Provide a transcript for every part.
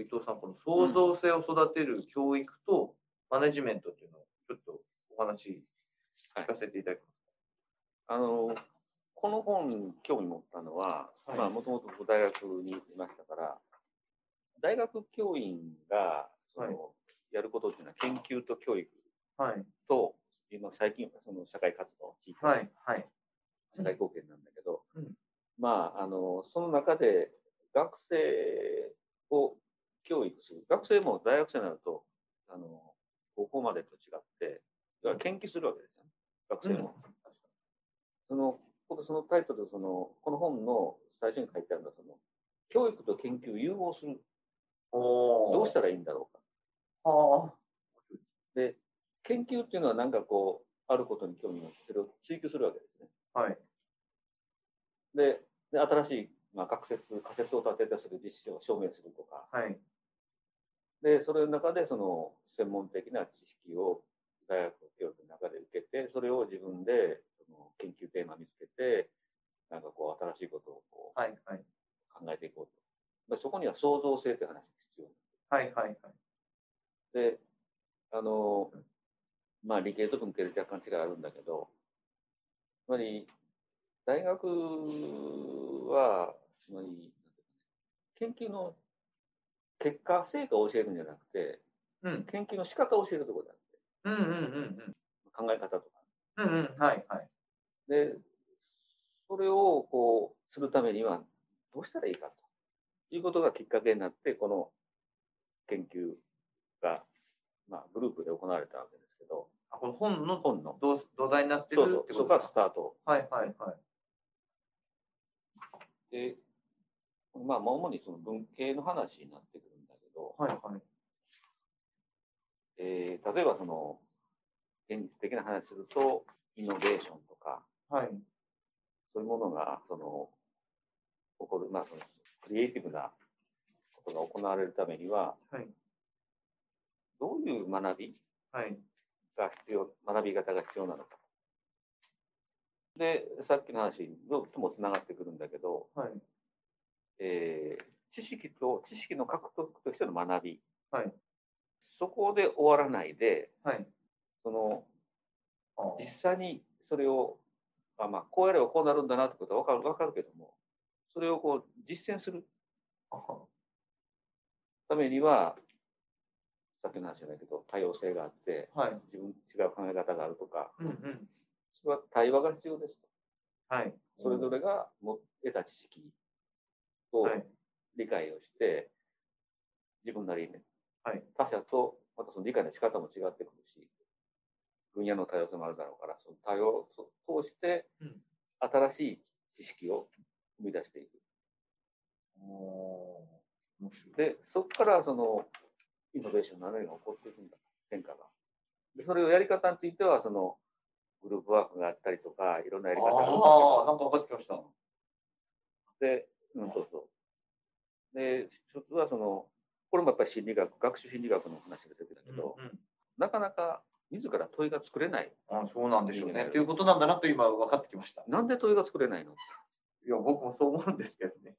伊藤さん、この創造性を育てる教育とマネジメントっていうのをちょっとお話聞かせていただきます。あの、この本、興味持ったのは、はいまあ、もともと大学にいましたから、大学教員が、その、はいやることっていうのは研究と教育はい。と、今最近はその社会活動、地域はい。はい。社会貢献なんだけど、うんまあ、あの、その中で学生を教育する。学生も大学生になると、あの、高校までと違って、要は研究するわけですよね。学生も。その、ここそのタイトル、その、この本の最初に書いてあるのは、その、教育と研究を融合する。どうしたらいいんだろうか。はで、研究っていうのはなんかこう、あることに興味を持って、それを追求するわけですね。あ。はい。で、で新しい、まあ、仮説、仮説を立ててそれを実証、証明するとか、はい。で、それの中でその専門的な知識を大学教育の中で受けて、それを自分でその研究テーマ見つけて、なんかこう新しいことをこうはい。はい。考えていこうと。まあそこには創造性という話が必要はい。はい。で、あの、まあ理系と文系で若干違いあるんだけど、つまり、大学は、つまり、研究の結果、成果を教えるんじゃなくて、うん。研究の仕方を教えるところだって。うん。うん。うん。考え方とか。うん。うん。うん。はい。はい。で、それをこう、するためにはどうしたらいいかということがきっかけになって、この研究が、まあ、グループで行われたわけですけど、あ、この本の本の。土土台になってるそうそうそこか？らことですかスタート。はい。はい。はい。で、まあ、主にその文系の話になってくるど、はい。はい。えー例えばその、現実的な話すると、イノベーションとか、はい。そういうものが、その、起こる、まあ、その、クリエイティブなことが行われるためには、はい。どういう学びはい。が必要、学び方が必要なのか。で、さっきの話ともつながってくるんだけど、はい。えー知識と、知識の獲得としての学び。はい。そこで終わらないで、はい。その、あ実際にそれを、あまあ、こうやればこうなるんだなってことはわかる、わかるけども、それをこう、実践するあためには、さっきの話じゃないけど、多様性があって、はい。自分違う考え方があるとか、うん。うん。それは対話が必要ですと。はい。それぞれがも得た知識をはい。理解をして、自分なりにね、はい他者と、またその理解の仕方も違ってくるし、分野の多様性もあるだろうから、その多様を通してうん、新しい知識を生み出していく。おー面白い。で、そこからその、イノベーションの何が起こっていくんだ、変化が。で、それをやり方については、その、グループワークがあったりとか、いろんなやり方があああ、なんか分かってきました。で、うん、そうそう。で、一つはその、これもやっぱり心理学、学習心理学の話が出てたけど、うんうんなかなか自ら問いが作れない。あそうなんでしょうね。うんということなんだなと今分かってきました。なんで問いが作れないの？いや、僕もそう思うんですけどね。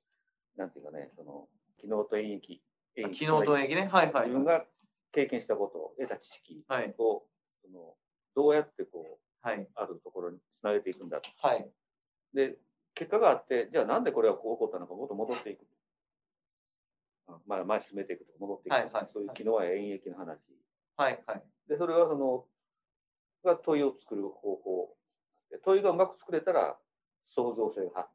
なんていうかね、その、機能と演疫。演昨日と演技ね。はいはい。自分が経験したことを、得た知識はい。を、その、どうやってこう、はい。あるところにつなげていくんだと。はい。で、結果があって、じゃあなんでこれがこう起こったのか、もっと戻っていく。あまあ、前に進めていくとか戻っていくとか、はいはいそういう機能や演疫の話。はい。はい。で、それはその、が問いを作る方法。で問いがうまく作れたら、創造性が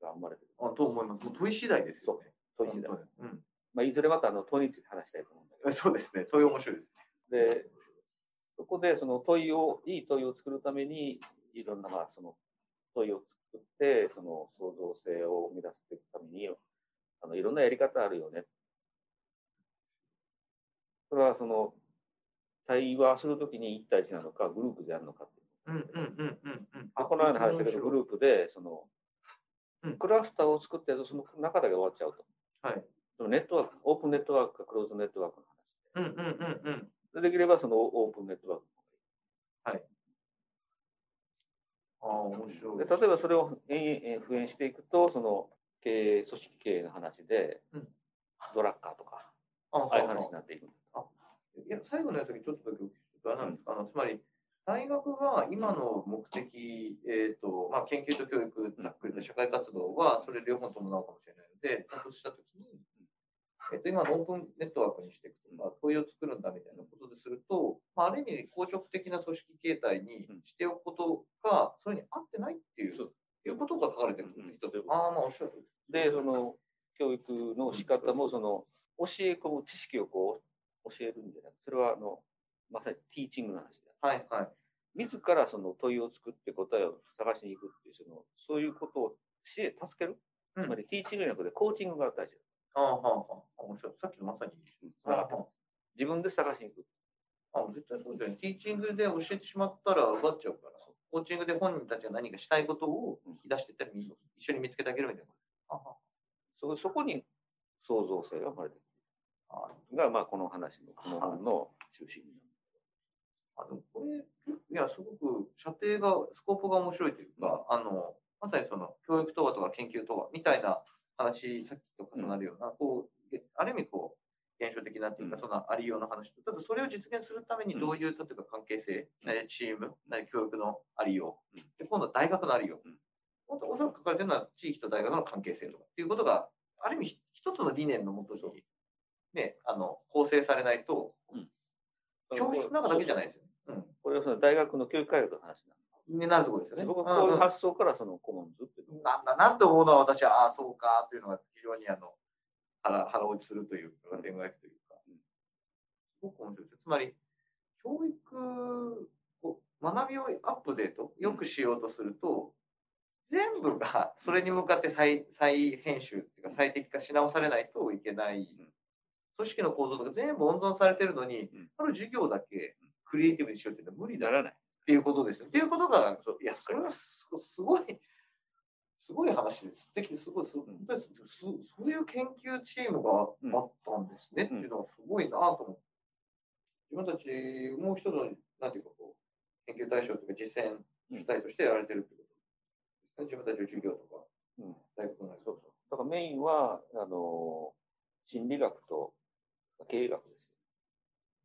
が生まれてくる。あと思います。問い次第ですよね。問い次第。うん。まあ、いずれまたあの問いについて話したいと思うんだけそうですね。問い面白いですね。ど。で、そこでその問いを、いい問いを作るために、いろんな、まあ、その問いを作って、その創造性を生み出していくために、あの、いろんなやり方あるよね。それはその、対話するときに1対1なのか、グループでやるのかっていう。うんうんうんうんうん。でこのような話だけど、グループで、その、うんクラスターを作って、その中だけ終わっちゃうと。はい。そのネットワーク、オープンネットワークかクローズネットワークの話。うんうんうんうん。でできればそのオープンネットワーク。ああ、面白いで。例えばそれを延々復元していくと、その経営、組織経営の話で、うん。ドラッカーとか、あああいう話になっていくんだ。いや、最後のやつだけちょっとだけお聞きすると、あれなんですか、あのつまり、大学が今の目的、えっ、と、まあ、研究と教育、ざっくりと社会活動は、それ両方伴うかもしれないので、ちゃんとしたときに、えっ、と、今のオープンネットワークにしていくとか、問いを作るんだみたいなことですると、まあ、ある意味、硬直的な組織形態にしておくことが、それに合ってないっていう、いうことが書かれてるんです一つ。ああ、まあ、おっしゃるで、その教育の仕方も、その教え込む知識をこう教えるんじゃなくて、それはあのまさにティーチングの話で。はい、はい。自らその問いを作って答えを探しに行くっていう、そのそういうことを知恵、助ける？うんつまりティーチングじゃなくてコーチングが大事だ。ああ、はあ、はあ。面白い。さっきのまさに。つながってます自分で探しに行く。あ絶対そうだよね。ティーチングで教えてしまったら奪っちゃうから、コーチングで本人たちが何かしたいことを引き出していったり、一緒に見つけてあげるみたいな。あそそこに創造性が生まれてくある。が、まあ、この話の、この本の中心になる。あのこれ、いや、すごく射程が、スコープが面白いというか、あの、まさにその教育とはとか研究とはみたいな話、さっきと重なるような、こう、えある意味こう、現象的なっていうか、うん。そのありようの話と、ただそれを実現するためにどういう、例えば関係性、ねチーム、ね教育のありよう、うん。で今度は大学のありようおそらく書かれてるのは地域と大学の関係性とかっていうことが、ある意味ひ一つの理念のもとに、ね、あの、構成されないと、教室の中だけじゃないですよね。うん。これはその大学の教育開発の話になるところですよね。僕はこういううんうん発想からそのコモンズっていうのをなんだなって思うのは私は、ああ、そうかというのが非常にあの腹腹落ちするというか、点がいくというか、うんすごく面白いです。つまり、教育を、学びをアップデート、よくしようとすると、全部がそれに向かって再再編集っていうか最適化し直されないといけない。組織の構造とか全部温存されてるのに、うんある授業だけクリエイティブにしようっていうのは無理だらない。ていうことですよ。っていうことがそう、いや、それはすすごい、すごい話です。素敵、すごい、す本当にすすそういう研究チームがあったんですね、っていうのがすごいなと思って。自分たち、もう一つの、なんていうかこう、研究対象というか実践主体としてやられてるって。自分たちの授業とか、うん大学のそうそう。だからメインは、あの、心理学と経営学です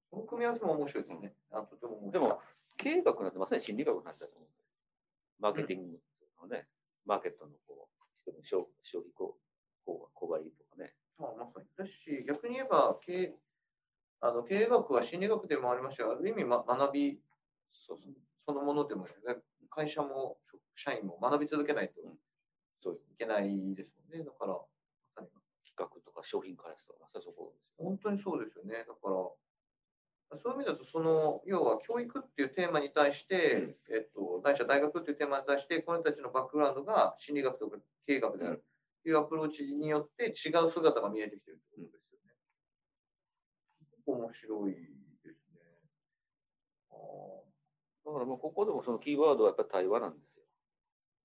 その組み合わせも面白いですね。あとても面白い。も、経営学なんてまさに心理学の話だと思う。マーケティングのね、マーケットのこう、消消費こう、こう、購買とかね。まあ、まさに。だし、逆に言えば、経営あの経営学は心理学でもありましたが、ある意味、ま、学びそのものでも、ね、会社も社員も学び続けないとうんそういけないですもんね。だから、まさに企画とか商品開発とか、まさにそこですよ。本当にそうですよね。だから、そういう意味だと、その、要は教育っていうテーマに対して、えっと、ないしは大学っていうテーマに対して、この人たちのバックグラウンドが心理学とか経営学であるというアプローチによって違う姿が見えてきてるってことですよね。面白いですね。あーだからもうここでもそのキーワードはやっぱり対話なんですよ。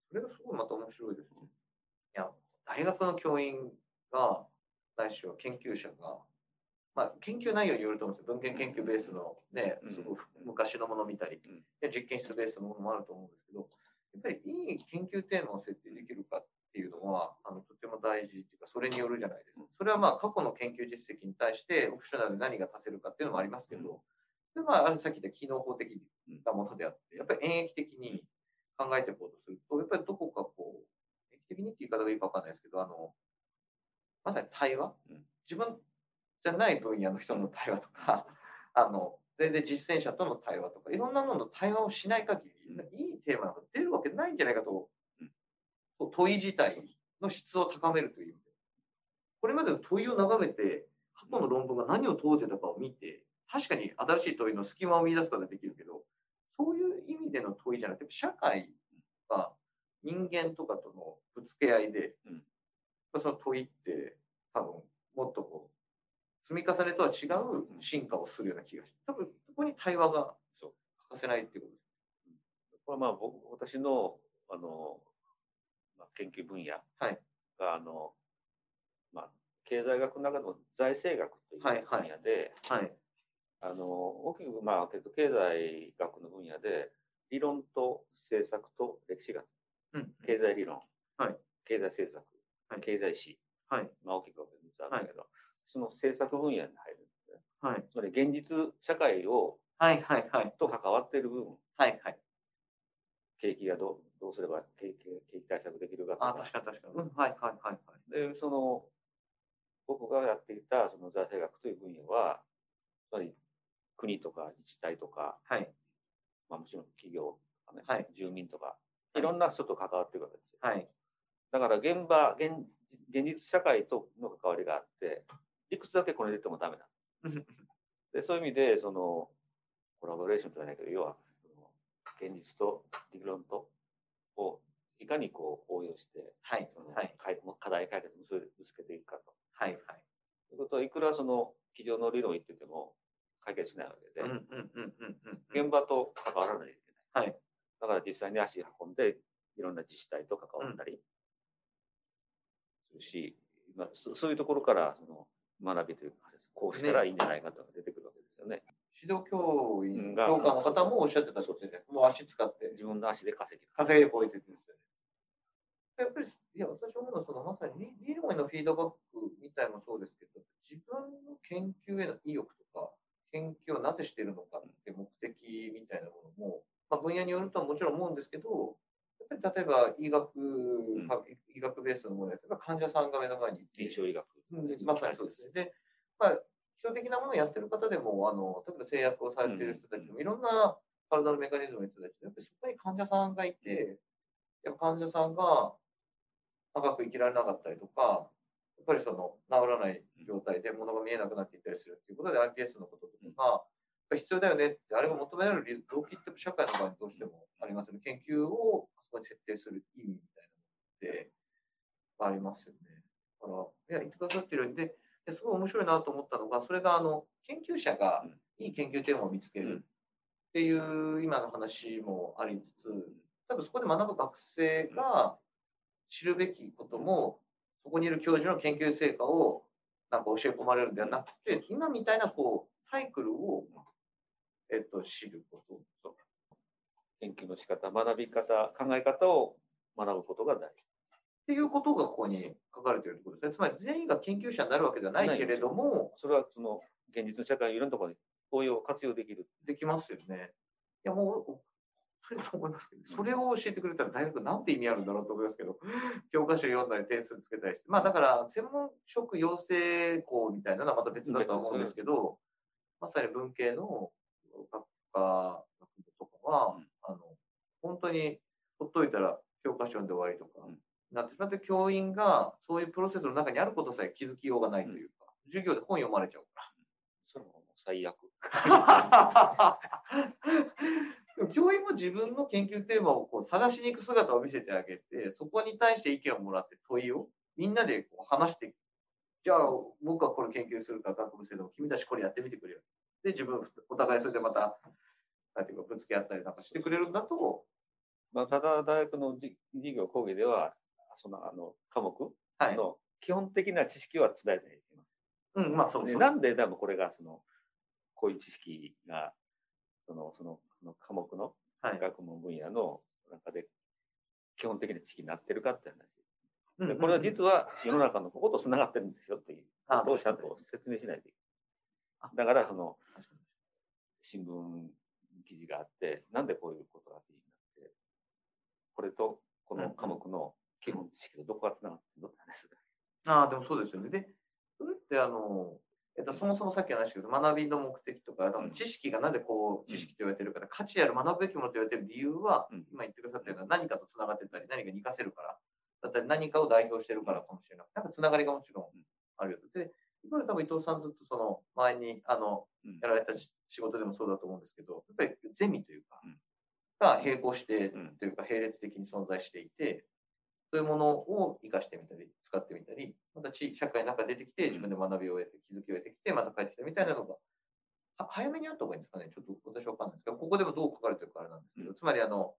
それがすごいまた面白いですね。いや、大学の教員が、ないしは研究者が、まあ、研究内容によると思うんですよ。文献研究ベースのねうん、すごい昔のものを見たり。うん、で実験室ベースのものもあると思うんですけど、やっぱりいい研究テーマを設定できるかっていうのは、あのとても大事っていうか、それによるじゃないですか。それはまあ、過去の研究実績に対して、オプショナルで何が足せるかっていうのもありますけど、それはまあ、あるさっき言った機能法的なものであって、やっぱり演疫的に考えていこうとすやっぱりどこかこう、演疫的にっていう言い方がいいかわかんないですけど、あの、まさに対話？うん。自分じゃない分野の人の対話とか、あの、全然実践者との対話とか、いろんなものの対話をしない限り、いいテーマが出るわけないんじゃないかとうん、と問い自体の質を高めるという意味で。これまでの問いを眺めて、過去の論文が何を問うてたかを見て、確かに新しい問いの隙間を見出すことができるけど、そういう意味での問いじゃなくて、社会が人間とかとのぶつけ合いで、うん。その問いって多分もっとこう、積み重ねとは違う進化をするような気がして、多分そこに対話が欠かせないっていうことです。これはまあ僕、私の、あの、まあ、研究分野はい。が、あの、まあ、経済学の中でも財政学という分はいはい。野で、はい。あの、大きく、まあ、経済学の分野で、理論と政策と歴史学、うん。経済理論、はい経済政策、はい経済史、はい。まあ、大きく分けて3つあるんだけど、その政策分野に入るんですね。はい。つまり現実社会をはいはいはい。と関わっている部分、はいはい。景気がどうどうすれば景気景気対策できるかとあ、か確かに確かに。うん、はいはいはいはい。で、その、僕がやっていたその財政学という分野は、つまり国とか自治体とか、はい。まあ、もちろん企業とかね、はい住民とか、いいろんな人と関わっているわけですよ。はい。だから現場現、現実社会との関わりがあって、理屈だけこれでてもダメなん です。でそういう意味で、その、コラボレーションとはないけど、要は、現実と理論とをいかにこう応用して、はいそのはい課題解決につけていくかと。はいはい。ということは、いくらその、机上の理論を言ってても解決しないわけで、うんうんうんうんうん。現場と関わらないといけない。はい。だから実際に足運んで、いろんな自治体と関わったりするし、まあ、そそういうところからその学びというか、こうしたらいいんじゃないかとか出てくるわけですよね。指導教員、が教科の方もおっしゃってたそうですね。もう足使って、自分の足で稼ぎ。稼いでこいって言ってるんですよね。やっぱり、いや、私思うのは、そのまさに理理論へのフィードバックみたいもそうですけど、自分の研究への意欲とか、研究をなぜしているのかって目的みたいなものも、まあ、分野によるとはもちろん思うんですけど、やっぱり例えば医学、医学ベースのものや例えば患者さんが目の前に臨床医学。うんまさにそうですね。で、まあ、基礎的なものをやってる方でも、あの例えば製薬をされている人たちも、いろんな体のメカニズムの人たち、やっぱりそこに患者さんがいて、やっぱ患者さんが長く生きられなかったりとか、やっぱりその治らない状態で物が見えなくなっていったりするっていうことで、iPS のこととか必要だよね。って、あれが求められる動機って社会の場合にどうしてもありますよね。研究をあそこに設定する意味みたいなのってありますよね。だから、いや、言ってくださってるように、で、ですごい面白いなと思ったのが、それがあの研究者がいい研究テーマを見つけるっていう今の話もありつつ、多分そこで学ぶ学生が知るべきことも、そこにいる教授の研究成果をなんか教え込まれるんではなくて、今みたいなこうサイクルを、えっと、知ること。研究の仕方、学び方、考え方を学ぶことが大事。っていうことがここに書かれているところですね。つまり全員が研究者になるわけではないけれども、それはその現実の社会のいろんなところに応用、活用できる。できますよね。いや、もう、それと思いますけど、それを教えてくれたら大学なんて意味あるんだろうと思いますけど、教科書読んだり点数つけたりして、まあだから、専門職養成校みたいなのはまた別だとは思うんですけど、まさに文系の学科学部とかは、うんあの、本当にほっといたら教科書読んで終わりとか、うんなってしまって、教員がそういうプロセスの中にあることさえ気づきようがないというか、授業で本読まれちゃうから。それも最悪。教員も自分の研究テーマをこう探しに行く姿を見せてあげて、そこに対して意見をもらって問いをみんなでこう話して、じゃあ僕はこれ研究するから学部生でも君たちこれやってみてくれよ。で、自分、お互いそれでまた、なんていうかぶつけ合ったりなんかしてくれるんだと、まあ、ただ大学のじ授業講義では、そのあの科目はい。の基本的な知識は伝えていきます。うん、まあそうそう。でなんで多分これがそのこういう知識がそのそのその科目のはい学問分野の中で基本的な知識になってるかって話。うんでこれは実は世の中のこことつながってるんですよっていうあことをちゃんと説明しないといけない。だからその新聞記事があって、なんでこういうことが記事になって、これとこの科目の基本知識とどこがつながってるのって話。ああ、でもそうですよね。で、それってあの、えっと、そもそもさっき話したけど、学びの目的とか、あの知識がなぜこう、知識と言われてるから、価値ある学ぶべきものと言われてる理由は、うん。今言ってくださったような何かとつながってたり、何かに活かせるから、だったり何かを代表してるからかもしれなくて、なんかつながりがもちろんあるよと。で、これ多分伊藤さんずっとその前に、あの、うん。やられたし仕事でもそうだと思うんですけど、やっぱりゼミというかうん、が並行してうん。というか並列的に存在していて、そういうものを活かしてみたり、使ってみたり、また地社会の中に出てきて、自分で学びを得て、気づきを得てきて、また帰ってきたみたいなのが、は早めにあった方がいいんですかね、ちょっと私は分かんないですけど、ここでもどう書かれてるかあれなんですけど、うん。つまりあの、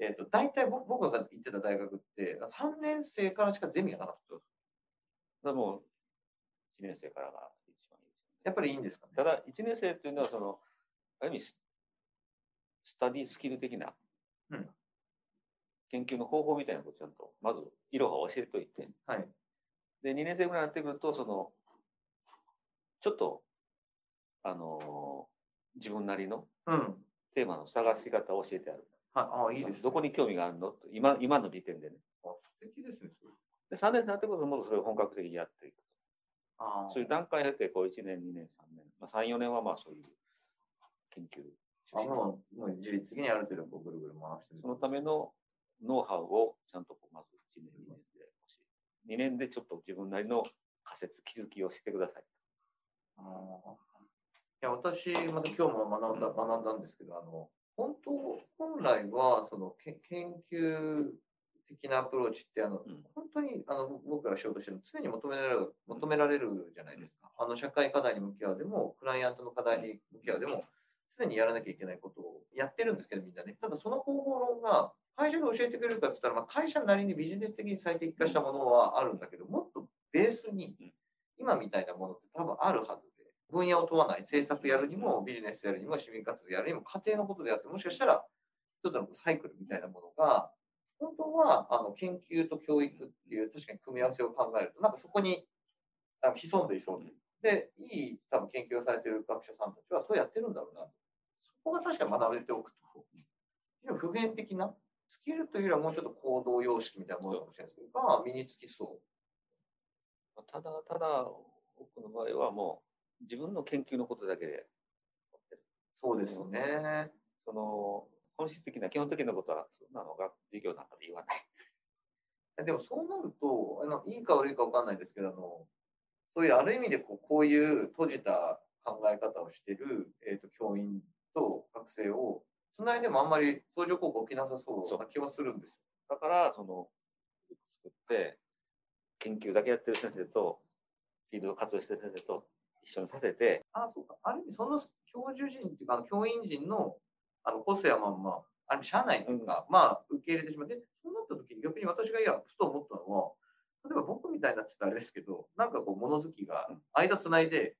えっ、と、大体僕僕が行ってた大学って、3年生からしかゼミがなかった。だからもう1年生からが。やっぱりいいんですかね？ただ、1年生っていうのは、その、ある意味ス、スタディスキル的なうん研究の方法みたいなことをちゃんと、まず、いろは教えといて、はい。で、2年生ぐらいになってくると、その、ちょっと、あのー自分なりのうん。テーマの探し方を教えてある。はい。ああ、いいです、ね。どこに興味があるの？と今今の時点でね。あ素敵ですね。それで3年生になってくると、もっとそれを本格的にやっていく。ああ。そういう段階を経て、こう1年、2年、3年、まあ、3、4年はまあそういう研究あもう、もう自律的にある程度こうぐるぐる回してる。そのためのノウハウをちゃんとこうまず1年、2年で欲しい。2年でちょっと自分なりの仮説、気づきをしてください。ああ。いや、私、また今日も学んだ、学んだんですけど、あの、本当、本来は、その、け研究的なアプローチって、あの、うん。本当に、あの、僕らが仕事してるの常に求められる、求められるじゃないですか。あの、社会課題に向き合うでも、クライアントの課題に向き合うでも、常にやらなきゃいけないことをやってるんですけど、みんなね。ただ、その方法論が、会社が教えてくれるかって言ったら、まあ、会社なりにビジネス的に最適化したものはあるんだけど、もっとベースにうん、今みたいなものって多分あるはずで、分野を問わない政策やるにも、ビジネスやるにも、市民活動やるにも、家庭のことであって、もしかしたら、一つのサイクルみたいなものが、本当はあの研究と教育っていう、確かに組み合わせを考えると、なんかそこに潜んでいそうで、で、いい多分研究をされている学者さんたちはそうやってるんだろうな。そこが確かに学べておくと、普遍的な、スキルというよりはもうちょっと行動様式みたいなものかもしれないですけど、が身につきそう。ただ、ただ、僕の場合はもう自分の研究のことだけで、そうですね。その本質的な、基本的なことは、そんなのが授業なんかで言わない。でもそうなると、あのいいか悪いか分かんないですけど、あのそういうある意味でこうこういう閉じた考え方をしている、えー、と教員と学生をつないでもあんまり相乗効果起きなさそうな気はするんですよ。だから、その、作って、研究だけやってる先生と、フィールド活動してる先生と一緒にさせて、あそうか。ある意味、その教授陣っていうか、教員陣のあの個性はまあまあ、あ社内というか、まあ、受け入れてしまって、そうなった時に逆に私がいや、ふと思ったのは、例えば僕みたいなって言ったらあれですけど、なんかこう、物好きが間つないで、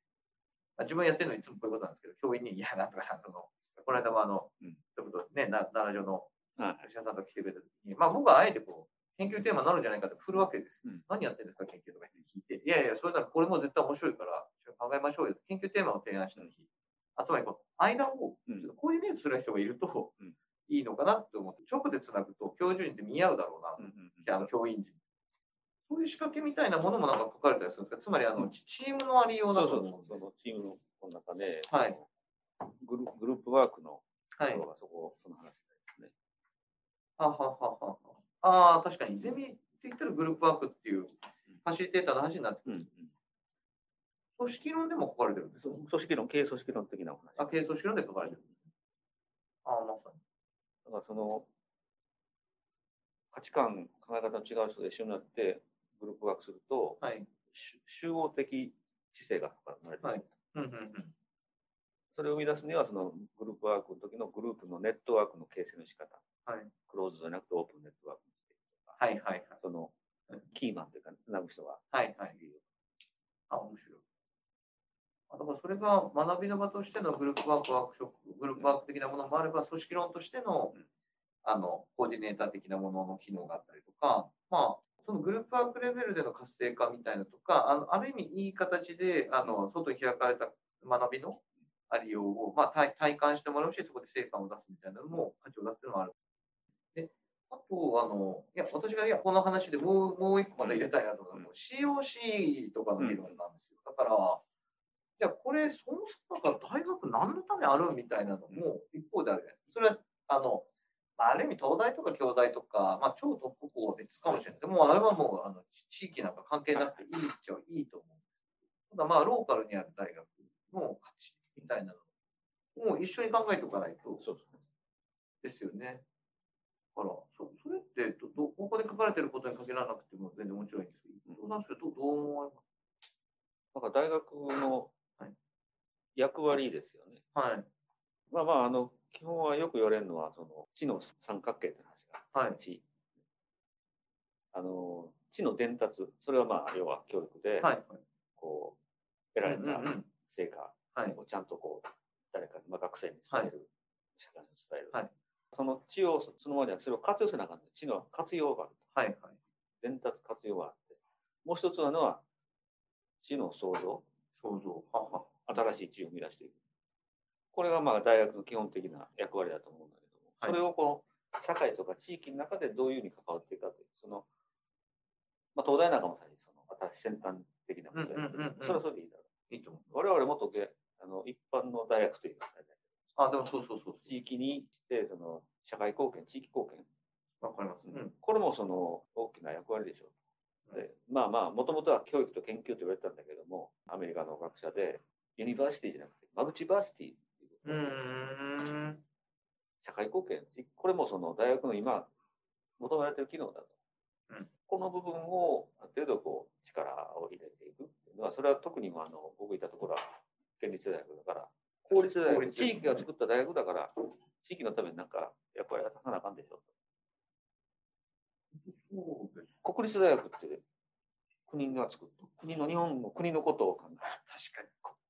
あ自分やってるのいつもこういうことなんですけど、教員に、いや、なんとかさん、その、この間もあの、うん。とね、な奈良城のはい。医者さんと来てくれた時に、まあ僕はあえてこう、研究テーマになるんじゃないかって振るわけです。うん。何やってるんですか、研究とか聞いて。いやいや、それならこれも絶対面白いから、考えましょうよ。研究テーマを提案した日、つまりこう、間を、うん。ちょっとコーディネートする人がいるとうん、いいのかなって思って、直でつなぐと、教授陣って見合うだろうな、うんうんうんあの教員陣。そういう仕掛けみたいなものもなんか書かれたりするんですか？つまりあの、チチームのありようだとそうそうそう、思うんですそのチームの中で、はいグルグループワークのはいとこ。ろがそこ、その話ですね。ははははは。ああ、確かに、ゼミって言ったらグループワークっていう、ファシリテーターの話になってくるんです。組織論でも書かれてるんですよ。組織論、経営組織論的なお話。あ、経営組織論で書かれてる。ああ、まさに。だからその価値観、考え方の違う人で一緒になってグループワークすると、はい。し集合的知性が生まれてくる、はいうんうんうん。それを生み出すには、そのグループワークの時のグループのネットワークの形成の仕方、はい。クローズじゃなくてオープンネットワークにしていくとか、はいはいはい。そのキーマンというか、つなぐ人がはいはい。あ、面白い。あだからそれが学びの場としてのグループワークワークショップ、グループワーク的なものもあれば、組織論としてのうんあのコーディネーター的なものの機能があったりとか、まあ、そのグループワークレベルでの活性化みたいなとか、あのある意味いい形であの外に開かれた学びのありようを、まあ、体体感してもらうし、そこで成果を出すみたいなのも価値を出すというのもある。であとあの、いや私がいやこの話でもうもう一個まだ入れたいなと思うのは、COC とかの議論なんですよ。だから、じゃあこれ、そもそもだから大学何のためあるみたいなのも一方であるじゃないですか。それは、あの、まあ、ある意味東大とか京大とか、まあ、超トップ校は別かもしれないです。もうあれはもうあの地域なんか関係なくていいっちゃいいと思うんですただまあ、ローカルにある大学の価値みたいなのも一緒に考えておかないとそうそうですよね。だから、そそれってどど、ここで書かれてることに限らなくても全然面白いんですけど、どうなんですかどうどう思われまだから大学のはい役割ですよね。すはい。まあまあ、あの、基本はよく言われるのは、その、地の三角形って話が、はい。地。あの、地の伝達、それはまあ、要は教育で、はい。こう、得られた成果はい。をちゃんとこう、誰かに、まあ、学生に伝える、社会に伝える。はいその地をそのままじゃなくて、それを活用せなあかんね地の活用がある。はい。はい。伝達活用があって。もう一つなのは、地の創造。そうそう。はは。新しい知を生み出していく。これがまあ大学の基本的な役割だと思うんだけども、はいそれをこの社会とか地域の中でどういうふうに関わっていくかという、その、まあ、東大なんかもさにその新先端的なことやるけどうんうんそれはそれでいいだろう。いいと思う。我々もっとけあの一般の大学というか、あ、でもそうそうそう。地域にしてその社会貢献、地域貢献、わかります。うん。これもその大きな役割でしょう。でまあまあ、もともとは教育と研究と言われてたんだけども、アメリカの学者で、 university じゃなくて、 multiversity っていうことう。社会貢献、これもその大学の今、求められている機能だと。うんこの部分をある程度こう力を入れていくっていうのは、それは特にもあの僕いたところは県立大学だから、公立大学、地域が作った大学だから、地域のためになんかやっぱり果たさなあかんでしょと。国立大学って国が作った。国の日本の国のことを考える。確かに。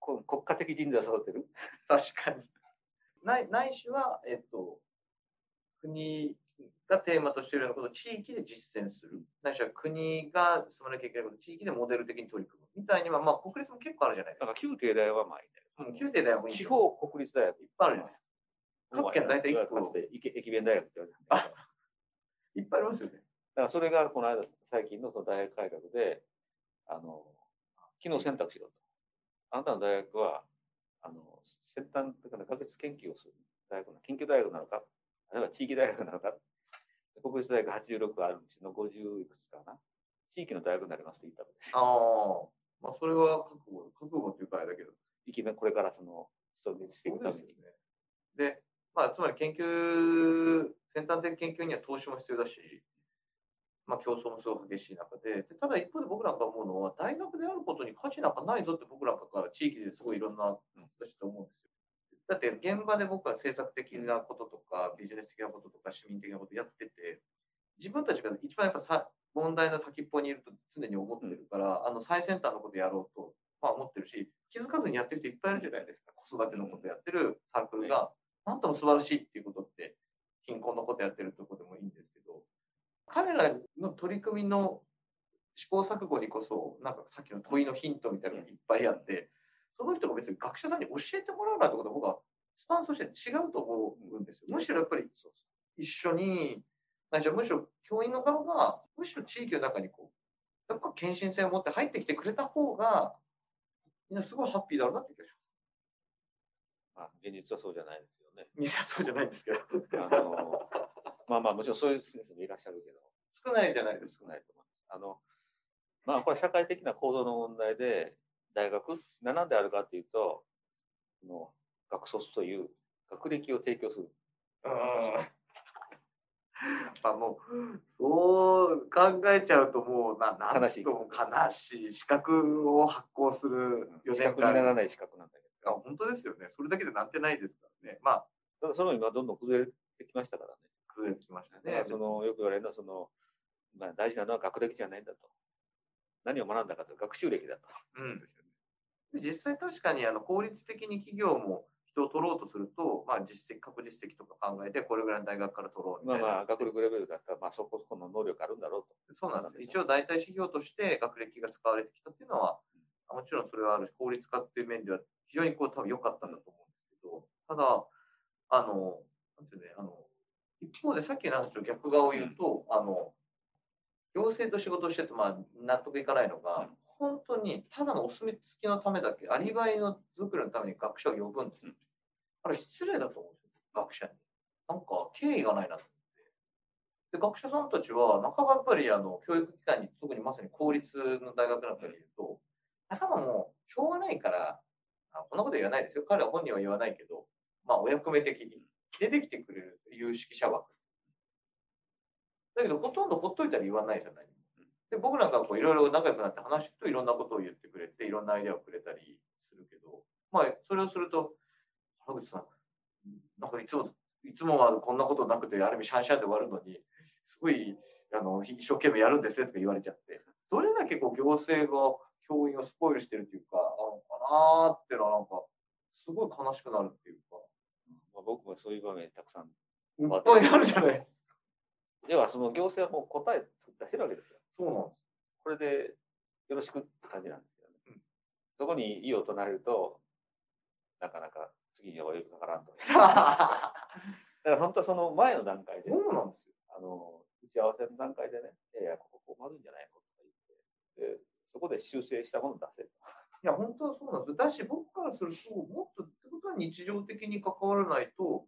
こ国家的人材を育てる？確かに。ないないしは、えっと、国がテーマとしているようなことを地域で実践する。ないしは国が進まなきゃいけないことを地域でモデル的に取り組む。みたいには、まあ、国立も結構あるじゃないですか。だから旧帝大はまあいいうん、宮廷大学もいいと思う方国立大学いっぱいあるじゃないですか。各県大体一個駅駅弁大学って言われていっぱいありますよね。だからそれがこの間、最近のその大学改革で、あの、機能選択しろと。あなたの大学は、あの、先端的な学術研究をする大学な研究大学なのか、あるいは地域大学なのか、国立大学86あるうちの50いくつかな。地域の大学になりますと言ったので、ああ、まあ、それは覚悟、覚悟っていうかあれだけど、いきなりこれからその、それにしていくために。で、まあ、つまり研究、先端的研究には投資も必要だし、まあ、競争もすごく激しい中でで、ただ一方で僕なんか思うのは、大学であることに価値なんかないぞって僕なんかから地域ですごいいろんな人たちと思うんですよ。だって現場で僕は政策的なこととか、ビジネス的なこととか、市民的なことやってて、自分たちが一番やっぱさ問題の先っぽにいると常に思ってるから、あの最先端のことやろうと、まあ、思ってるし、気づかずにやってる人いっぱいいるじゃないですか。子育てのことやってるサークルが、なんとも素晴らしいっていうことって、貧困のことやってるところでもいいんですけど、彼らの取り組みの試行錯誤にこそ、なんかさっきの問いのヒントみたいなのがいっぱいあって、その人が別に学者さんに教えてもらうなんてことは僕はスタンスとして違うと思うんですよ。むしろやっぱり一緒に、ないしはむしろ教員の側が、むしろ地域の中にこう、やっぱ献身性を持って入ってきてくれた方が、みんなすごいハッピーだろうなって気がしまあ、現実はそうじゃないですよね。ます。いや、そうじゃないんですけど。あの、まあまあ、もちろんそういう先生もいらっしゃるけど、少ないじゃないですか。少ないと思います。あの、まあ、これ社会的な構造の問題で、大学、何であるかというと、その学卒という学歴を提供する。うんあもう、そう考えちゃうともうな、悲しい悲しい。資格を発行する4資年にならない資格なんだけあ本当ですよね。それだけでなんてないですからね。まあ、ど、ただそれも今どんどん崩れてきましたからね。崩れてきましたね。そのよく言われるのはその、まあ、大事なのは学歴じゃないんだと。何を学んだかという学習歴だと。うん。で実際確かにあの効率的に企業も人を取ろうとすると、まあ実績、確実績とか考えて、これぐらいの大学から取ろうみたいな。まあまあ、学力レベルだったら、まあそこそこの能力あるんだろうと。そうなんです。一応代替指標として学歴が使われてきたっていうのは、もちろんそれはあるし、効率化っていう面では非常にこう多分良かったんだと思うんですけど、ただ、あの、なんていうね、あの、一方でさっきの話と逆側を言うと、あの、行政と仕事をしてて、まあ、納得いかないのが、うん本当にただのお墨付きのためだけ、アリバイの作りのために学者を呼ぶんですよ。あれ失礼だと思うんですよ、学者に。なんか敬意がないなと思って。で、学者さんたちは、半ばやっぱりあの教育機関に、特にまさに公立の大学なんかで言うと、頭もうしょうがないから、あこんなこと言わないですよ。彼は本人は言わないけど、まあ、お役目的に出てきてくれる有識者枠。だけど、ほとんどほっといたら言わないじゃない。で、僕なんかこういろいろ仲良くなって話すといろんなことを言ってくれて、いろんなアイデアをくれたりするけど、まあ、それをすると、原口さん、なんかいつも、いつもはこんなことなくて、ある意味シャンシャンで終わるのに、すごい、あの、一生懸命やるんですねとか言われちゃって、どれだけこう行政が教員をスポイルしてるっていうか、あのかなーっていうのはなんか、すごい悲しくなるっていうか、まあ、僕もそういう場面たくさん。いっぱいあるじゃないですか。では、その行政はもう答え出してるわけですよ。そうなんです。これでよろしくって感じなんですよね。うんとこに異を唱えると、なかなか次にはお呼びかからんと。だから本当はその前の段階で、そうなんですよ。あの打ち合わせの段階でね、いやいや、こここうまずいんじゃないのとか言って、でそこで修正したものを出せる。いや、本当はそうなんですよ。だし、僕からすると、もっと、日常的に関わらないと、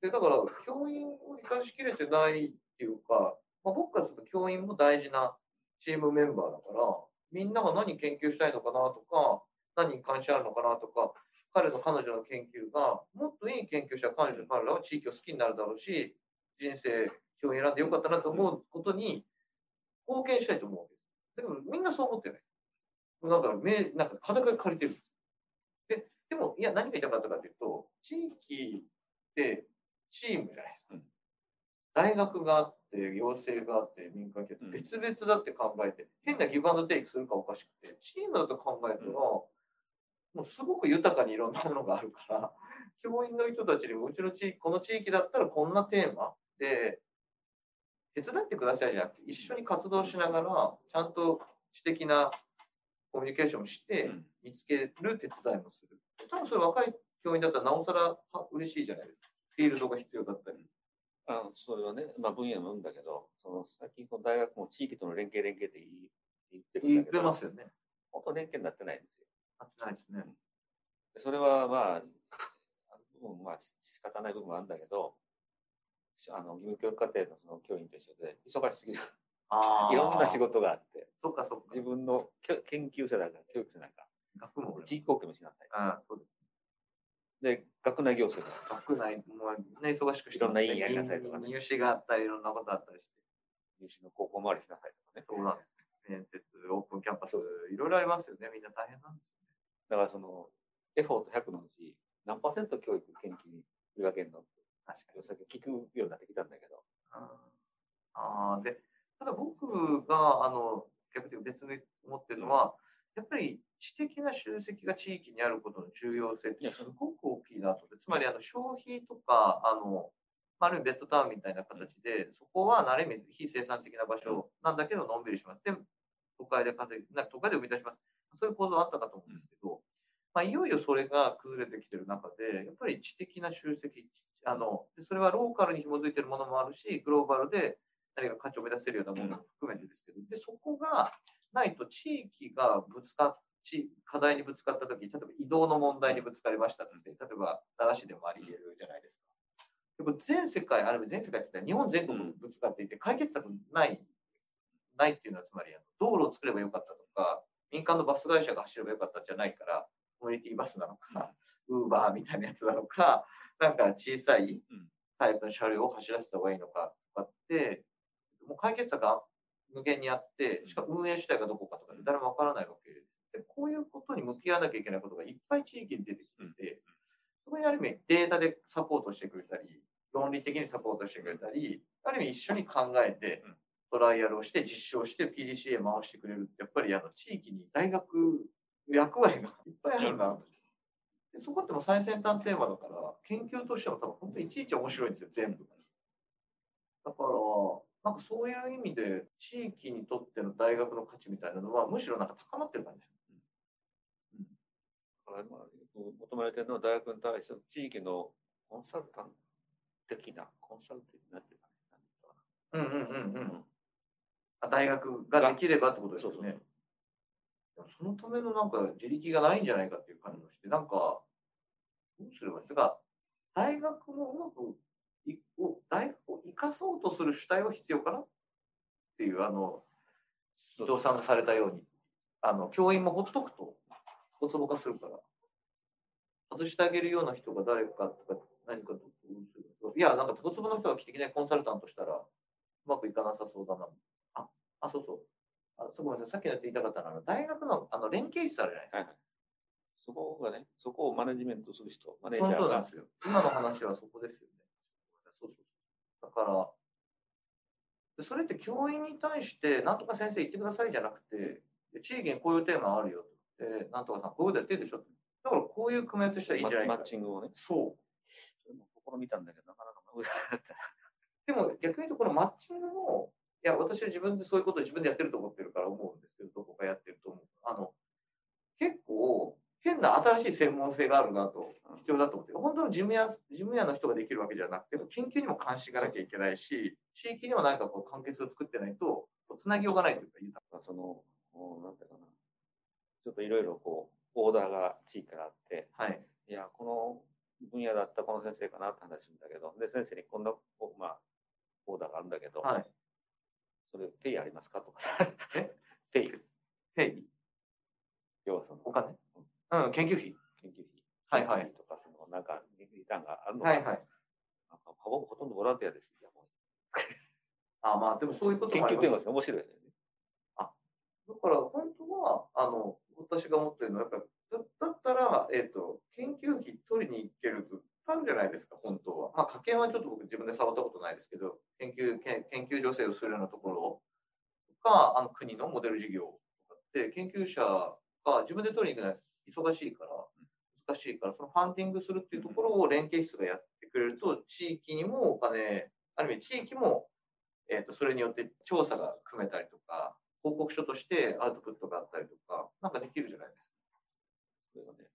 で、だから、教員を生かしきれてないっていうか、まあ、僕からすると教員も大事なチームメンバーだから、みんなが何研究したいのかなとか、何に関心あるのかなとか、彼の彼女の研究が、もっといい研究者、彼女、彼らは地域を好きになるだろうし、人生、教員選んでよかったなと思うことに貢献したいと思うわけです。でも、みんなそう思ってない。なんか、めなんか肩が借りてる。いや、何が言いたかったかというと、地域ってチームじゃないですか。うん。大学があって、行政があって、民間企業うん。別々だって考えて、変なギブアンドテイクするかおかしくて、チームだと考えたら、うん。もうすごく豊かにいろんなものがあるから、教員の人たちにも、うちの地域、この地域だったらこんなテーマで、手伝ってくださいじゃなくて、一緒に活動しながら、ちゃんと知的なコミュニケーションをして、うん。見つける手伝いもする。多分それ若い教員だったらなおさらは嬉しいじゃないですか。フィールドが必要だったり。あのそれはね、まあ、分野もあるんだけど、その最近この大学も地域との連携連携って言ってるん言ってだけど、ますよね。本当連携になってないんですよ。あってないですね。でそれはまあ、あのまあ仕方ない部分もあるんだけど、あの義務教育課程のその教員と一緒で、忙しすぎる。あいろんな仕事。事があって、そっかそっか。自分の研究生だから、教育生だか学もら、地域貢献もしなさい。ああ、そうです。で、学内行政も学内もね、忙しくしていろんな委員やりなさいとかね入試があったり、いろんなことあったりして。入試の高校回りしなさいとかね。そうなんです。面接、オープンキャンパス、いろいろありますよね。みんな大変なんですだからその、エフォート100のうち、何パーセント教育研究に振り分けるの？確かに。さっき聞くようになってきたんだけど、ああ、で、ただ僕が、あの、逆に別に思ってるのは、やっぱり知的な集積が地域にあることの重要性ってすごく大きいなと。つまり、あの、消費とか、あの、まああるベッドタウンみたいな形で、そこは慣れ水、非生産的な場所なんだけど、のんびりします。で、都会で稼ぎ、なんか都会で生み出します。そういう構造はあったかと思うんですけど、まあ、いよいよそれが崩れてきてる中で、やっぱり知的な集積、あの、でそれはローカルに紐づいてるものもあるし、グローバルで何か価値を目指せるようなものも含めてですけど、で、そこがないと地域がぶつかっち課題にぶつかったとき、例えば移動の問題にぶつかりましたって、例えば奈良市でもあり得るじゃないですか。でも全世界、ある意味全世界って言ったら日本全国ぶつかっていて、解決策ない、ないっていうのはつまり、道路を作ればよかったとか、民間のバス会社が走ればよかったんじゃないから、コミュニティバスなのか、ウーバーみたいなやつなのか、なんか小さいタイプの車両を走らせた方がいいのかとかって、もう解決策が無限にあって、しかも運営主体がどこかとか誰もわからないわけです。でこういうことに向き合わなきゃいけないことがいっぱい地域に出てきてて、そこにある意味データでサポートしてくれたり、論理的にサポートしてくれたり、ある意味一緒に考えてうん、トライアルをして、実証して、PDCA 回してくれるって、やっぱりあの地域に大学役割がいっぱいあるんだなと。でそこってもう最先端テーマだから、研究としても多分本当にいちいち面白いんですよ、全部。だから、なんかそういう意味で、地域にとっての大学の価値みたいなのは、むしろなんか高まってる感じ。だからまあ求められてるのは大学に対しての地域のコンサルタント的な、コンサルティブなっていうかね、うんうんうんうなんうかん。あ大学ができればってことですよそうね。でもそのためのなんか自力がないんじゃないかっていう感じがして、なんか、どうすればいい？てか、大学もうまくいを、大学を生かそうとする主体は必要かな？っていう、あの、伊藤さんがされたように、あの、教員もほっとくと、ごつぼかするから、外してあげるような人が誰かとか、何かと、いや、なんか、ごつぼの人が来てきてコンサルタントしたら、うまくいかなさそうだな。あ、あ、そうそう。あそうごめんなさい。さっきのやつ言いたかったのは、大学のあの連携室あるじゃないですか。はいはい。そこがね、そこをマネジメントする人、マネーそジャーがの通りなんですよ。今の話はそこですよね。だから、でそれって教員に対して、なんとか先生言ってくださいじゃなくて、で地域にこういうテーマあるよと。で、なんとかさん、こういうことやってるでしょ。だからこういう組み合わせしたらいいんじゃないかママッ。チングをね、そう。それも試みたんだけど、なかなかった。でも逆に言うと、このマッチングも、いや、私は自分でそういうことを自分でやってると思ってるから思うんですけど、どこかやってると思う。あの、結構、な新しい専門性があるなと、必要だと思って、本当の事務屋事務屋の人ができるわけじゃなくて、研究にも関心がなきゃいけないし、地域にも何かこう関係性を作ってないと、つなぎようがないというか、豊かその、なんていうかな、ちょっといろいろこう、オーダーが地域からあって、はい。いや、この分野だったこの先生かなって話するんだけど、で、先生にこんな、まあ、オーダーがあるんだけど、はい。それ、ペイありますか？とか。え？ペイ。ペイ？要はその、お金？うん、研究費。研究費。はいはい研究費とか、その、なんか、リターンがあるのかはいはい。なんかほぼほとんどボランティアです。いやも あまあ、でもそういうこうともあります研究テーマですね。面白いよね。だから本当は、あの、私が思ってるのは、やっぱりだだったら、えっ、と、研究費取りに行けると、あるじゃないですか、本当は。まあ、家計はちょっと僕自分で触ったことないですけど、研究、研研究助成をするようなところとか、あの国のモデル事業とかって、研究者が自分で取りに行く忙しいから、難しいから、そのファンディングするっていうところを連携室がやってくれると、地域にもお金、ある意味地域も、えっ、と、それによって調査が組めたりとか、報告書としてアウトプットがあったりとか、なんかできるじゃないですそれがね。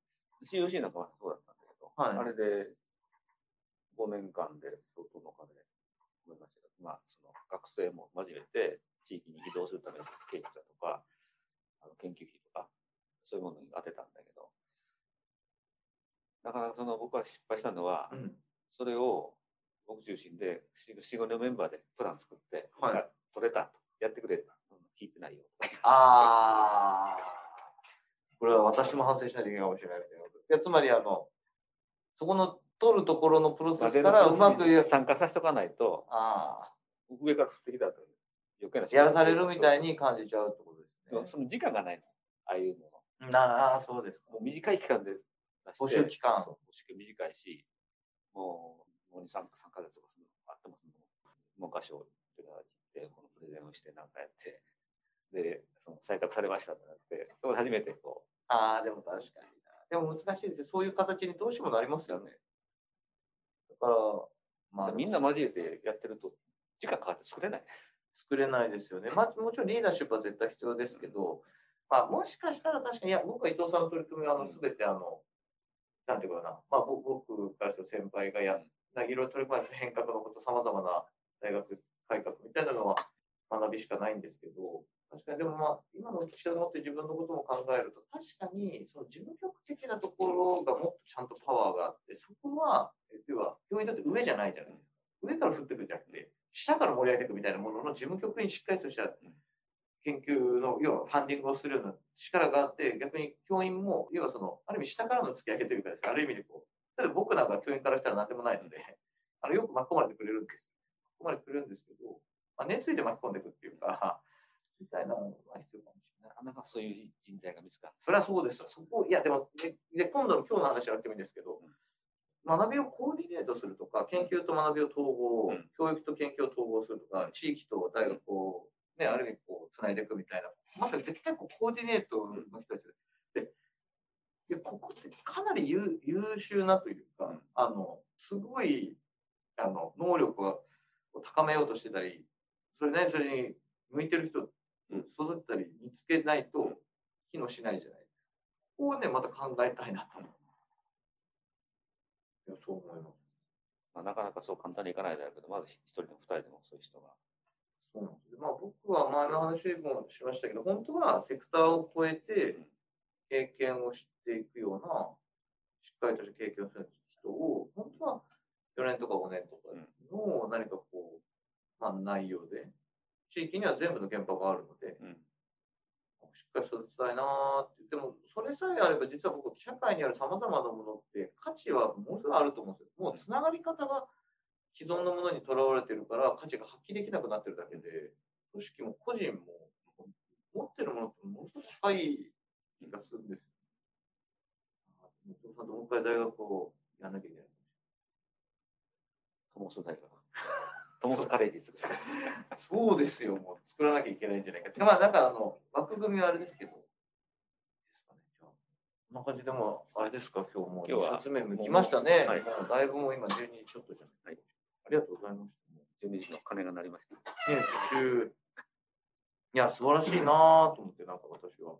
COC なんかはそうだったんだけど、はい。あれで5年間で相当のお金思いましたけど、まあ、その学生も交えて地域に移動するための経費だとか、あの研究費そういうものに当てたんだけど、なかなかその僕は失敗したのは、か。うん。それを僕中心で4、5年メンバーでプラン作って、はいあ取れたと、やってくれた、うん聞いてないよ。ああ、これは私も反省しないといけないかもしれないみたいなことです。いやつまり、あの、そこの取るところのプロセスからうまく参加させておかないと、あ上から降ってきたと余計なあ、やらされるみたいに感じちゃうってことですね。その時間がないの。ああいうのなあ、そうですかもう短い期間で募集期間募集期間短いし、もう、もう2、3, 3ヶ月とかそのあっても、その文科省とか行って、このプレゼンをしてなんかやって、で、その採択されましたってなって、そこで初めてこああ、でも確かにな。でも難しいですよ。そういう形にどうしてもなりますよね。だから、まあ、う、みんな交えてやってると、時間かかって作れない。作れないですよね。まあ、もちろんリーダーシップは絶対必要ですけど、まあ、もしかしたら確かに、いや、僕は伊藤さんの取り組みは、あの、すべてあの、なんていうかな、まあ、ぼ僕からすると先輩がや、いろいろ取り組まれた変革のこと、さまざまな大学改革みたいなのは学びしかないんですけど、確かに、でもまあ、今の記者でもって自分のことも考えると、確かに、その事務局的なところがもっとちゃんとパワーがあって、そこは、え要は、教員だって上じゃないじゃないですか。上から降ってくるんじゃなくて、下から盛り上げていくみたいなものの事務局にしっかりとした研究の、要はファンディングをするような力があって、逆に教員も、要はその、ある意味下からの突き上げというかですね、ある意味でこう、例えば僕なんか教員からしたら何でもないので、あのよく巻き込まれてくれるんです。巻き込まれてくれるんですけど、まあ、熱意で巻き込んでいくっていうか、みたいなのが必要かもしれない。なかなかそういう人材が見つかる。それはそうですよ。そこ、いや、でも、で、で今度の今日の話じゃなくてもいいんですけど、学びをコーディネートするとか、研究と学びを統合、うん教育と研究を統合するとか、地域と大学を、ね、ある意味こう、つないでいくみたいな、まさに絶対こうコーディネートの人たちで、でいやここってかなり優優秀なというか、うんあの、すごい、あの、能力を高めようとしてたり、それね、それに向いてる人を育てたり見つけないと機能しないじゃないですか。ここをね、また考えたいなと思う。いや、そう思います。まあ、なかなかそう簡単にいかないだろうけど、まず一人でも二人でもそういう人が。そうなんですよまあ、僕は前の話もしましたけど、本当はセクターを超えて経験をしていくような、しっかりとした経験をする人を、本当は4年とか5年とかの何かこう、まあ、内容で、地域には全部の現場があるので、うんしっかり育てたいなーって。でも、それさえあれば、実は僕、社会にあるさまざまなものって、価値はものすごいあると思うんですよ。もう、つながり方が既存のものにとらわれてるから、価値が発揮できなくなってるだけで、組織も個人も、持ってるものってものすごく高い気がするんですよ。あ伊藤さんともう一回大学をやんなきゃいけない。トモス大学。トモスカレッジ作る。そうですよ、もう作らなきゃいけないんじゃないか。まあ、なんかあの、枠組みはあれですけど、こんな感じでも、あれですか、今日もう今日は2冊目向きましたね。はいだいぶもう今12時ちょっとじゃない。はいありがとうございました。12時の鐘が鳴りました。ね、途中、いや、素晴らしいなぁと思って、なんか私は。